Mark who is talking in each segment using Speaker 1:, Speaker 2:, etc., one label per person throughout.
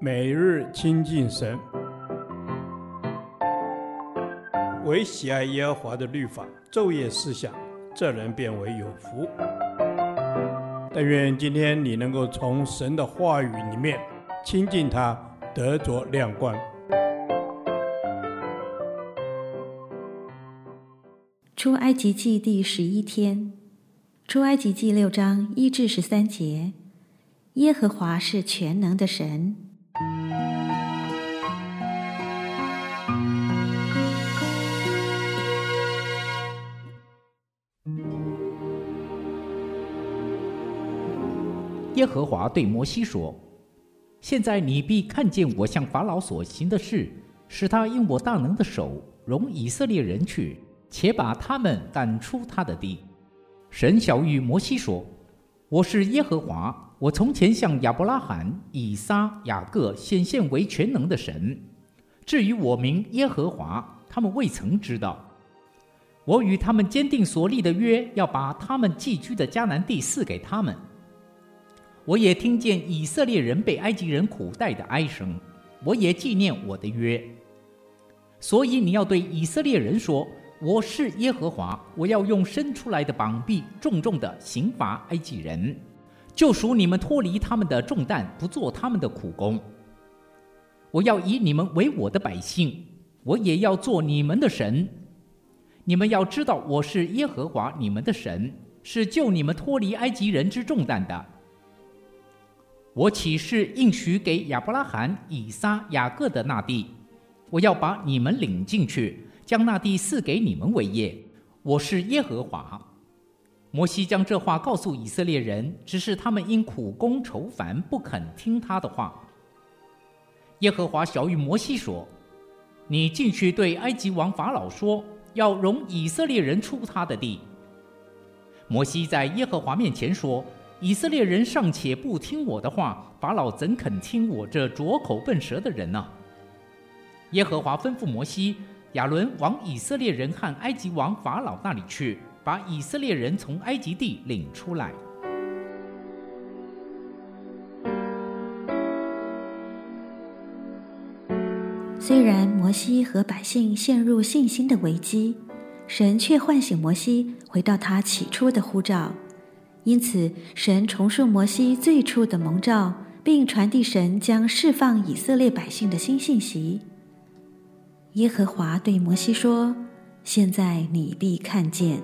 Speaker 1: 每日亲近神，唯喜爱耶和华的律法，昼夜思想，这人便为有福。但愿今天你能够从神的话语里面亲近他，得着亮光。
Speaker 2: 出埃及记第十一天，出埃及记六章一至十三节，耶和华是全能的神。
Speaker 3: 耶和华对摩西说：“现在你必看见我向法老所行的事，使他因我大能的手容以色列人去，且把他们赶出他的地。”神晓諭摩西说：“我是耶和华，我从前向亚伯拉罕、以撒、雅各显现为全能的神。至于我名耶和华，他们未曾知道。我与他们坚定所立的约，要把他们寄居的迦南地赐给他们。”我也听见以色列人被埃及人苦待的哀声，我也纪念我的约。所以你要对以色列人说：“我是耶和华，我要用伸出来的膀臂重重的刑罚埃及人，救赎你们脱离他们的重担，不做他们的苦工。我要以你们为我的百姓，我也要做你们的神。你们要知道我是耶和华你们的神，是救你们脱离埃及人之重担的。”我岂是应许给亚伯拉罕、以撒、雅各的那地，我要把你们领进去，将那地赐给你们为业。我是耶和华。摩西将这话告诉以色列人，只是他们因苦工愁烦，不肯听他的话。耶和华晓諭摩西说：“你进去对埃及王法老说，要容以色列人出他的地。”摩西在耶和华面前说。以色列人尚且不听我的话，法老怎肯听我这拙口笨舌的人呢？耶和华吩咐摩西、亚伦往以色列人和埃及王法老那里去，把以色列人从埃及地领出来。
Speaker 2: 虽然摩西和百姓陷入信心的危机，神却唤醒摩西，回到他起初的呼召。因此，神重述摩西最初的蒙召，并传递神将释放以色列百姓的新信息。耶和华对摩西说：“现在你必看见，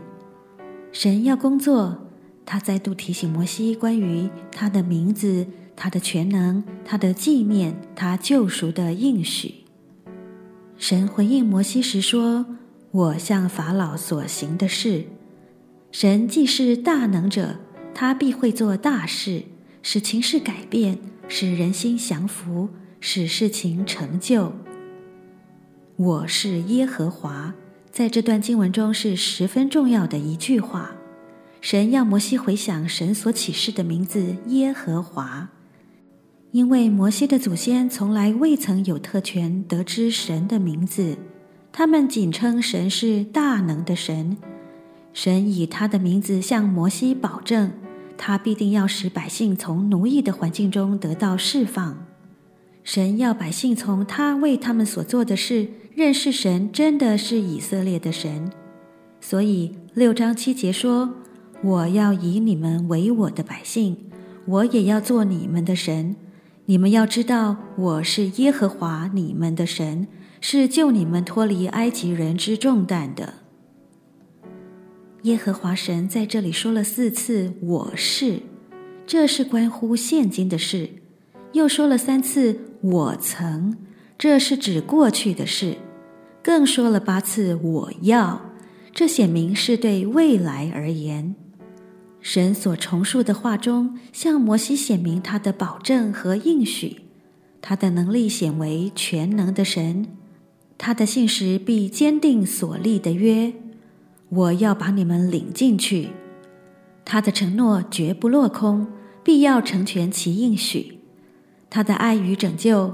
Speaker 2: 神要工作。他再度提醒摩西关于他的名字、他的全能、他的纪念、他救赎的应许。神回应摩西时说：‘我向法老所行的事，神既是大能者。’他必会做大事，使情势改变，使人心降服，使事情成就。我是耶和华，在这段经文中是十分重要的一句话。神要摩西回想神所启示的名字耶和华，因为摩西的祖先从来未曾有特权得知神的名字，他们仅称神是大能的神。神以他的名字向摩西保证，他必定要使百姓从奴役的环境中得到释放。神要百姓从他为他们所做的事认识神真的是以色列的神。所以六章七节说：“我要以你们为我的百姓，我也要做你们的神。你们要知道我是耶和华你们的神，是救你们脱离埃及人之重担的。”耶和华神在这里说了四次“我是”，这是关乎现今的事；又说了三次“我曾”，这是指过去的事；更说了八次“我要”，这显明是对未来而言。神所重述的话中，向摩西显明他的保证和应许，他的能力显为全能的神，他的信实必坚定所立的约。我要把你们领进去，他的承诺绝不落空，必要成全其应许。他的爱与拯救，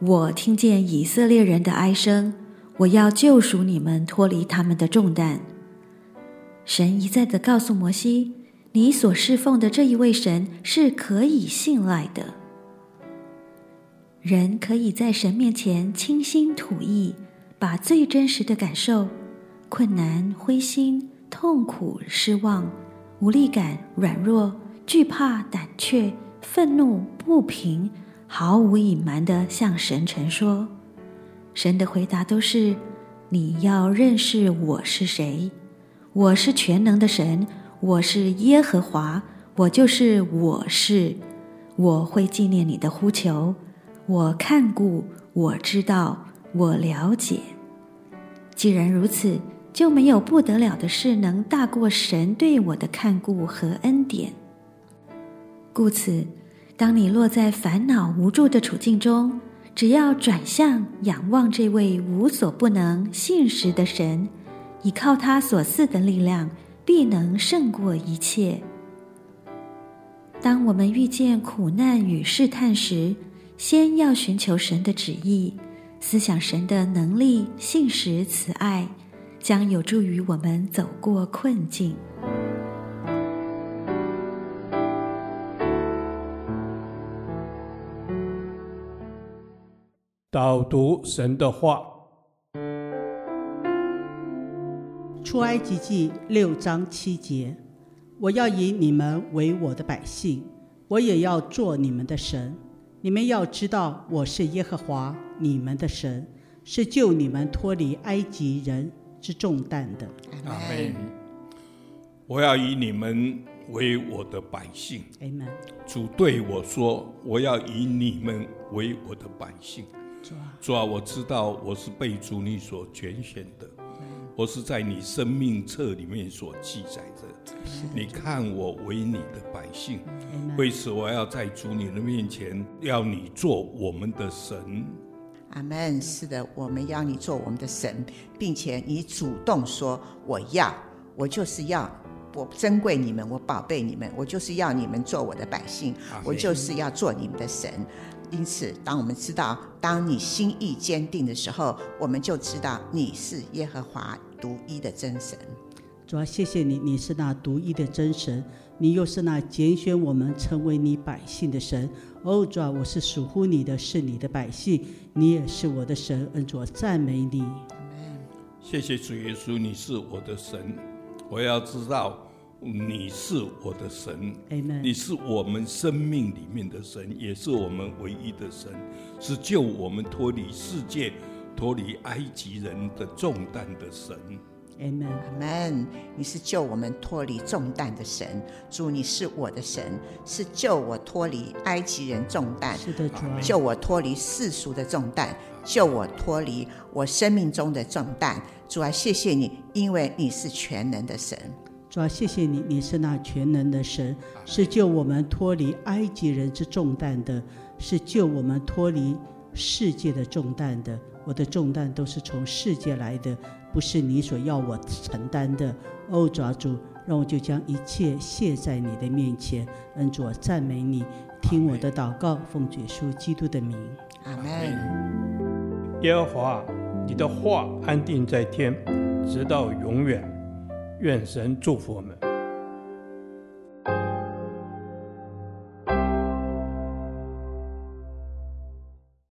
Speaker 2: 我听见以色列人的哀声，我要救赎你们，脱离他们的重担。神一再的告诉摩西：“你所侍奉的这一位神是可以信赖的。”人可以在神面前倾心吐意，把最真实的感受、困难、灰心、痛苦、失望、无力感、软弱、惧怕、胆怯、愤怒、不平，毫无隐瞒地向神陈说。神的回答都是：你要认识我是谁，我是全能的神，我是耶和华，我就是我是，我会纪念你的呼求。我看顾，我知道，我了解。既然如此，就没有不得了的事能大过神对我的看顾和恩典。故此，当你落在烦恼无助的处境中，只要转向仰望这位无所不能、信实的神，依靠他所赐的力量，必能胜过一切。当我们遇见苦难与试探时，先要寻求神的旨意，思想神的能力、信实、慈爱，将有助于我们走过困境。
Speaker 1: 导读神的话，
Speaker 4: 出埃及记六章七节：我要以你们为我的百姓，我也要做你们的神。你们要知道，我是耶和华你们的神，是救你们脱离埃及人之重担的。
Speaker 5: 阿门。我要以你们为我的百姓。
Speaker 4: 阿门。
Speaker 5: 主对我说：“我要以你们为我的百姓。”主啊，主啊，我知道我是被主你所拣选的，我是在你生命册里面所记载的。你看我为你的百姓，为此我要在主你的面前，要你做我们的神。
Speaker 6: 阿门。是的，我们要你做我们的神，并且你主动说我要，我就是要，我珍贵你们，我宝贝你们，我就是要你们做我的百姓，我就是要做你们的神。因此，当我们知道，当你心意坚定的时候，我们就知道你是耶和华独一的真神。
Speaker 4: 主啊，谢谢你，你是那独一的真神，你又是那拣选我们成为你百姓的神。哦，主啊，我是属乎你的，是你的百姓，你也是我的神。恩主，赞美你。
Speaker 5: 谢谢主耶稣，你是我的神。我要知道你是我的神。
Speaker 4: Amen。
Speaker 5: 你是我们生命里面的神，也是我们唯一的神，是救我们脱离世界、脱离埃及人的重担的神。
Speaker 6: Amen，Amen。你是救我们脱离重担的神，主，你是我的神，是救我脱离埃及人重担，
Speaker 4: 是的，主啊，
Speaker 6: 救我脱离世俗的重担，救我脱离我生命中的重担。主啊，谢谢你，因为你是全能的神。
Speaker 4: 主啊，谢谢你，你是那全能的神，是救我们脱离埃及人之重担的，是救我们脱离世界的重担的。我的重担都是从世界来的。不是你所要我承担的，哦，主啊，主，让我就将一切卸在你的面前，恩主，赞美你，听我的祷告，奉主耶稣基督的名，
Speaker 6: 阿门。
Speaker 1: 耶和华，你的话安定在天，直到永远。愿神祝福我们。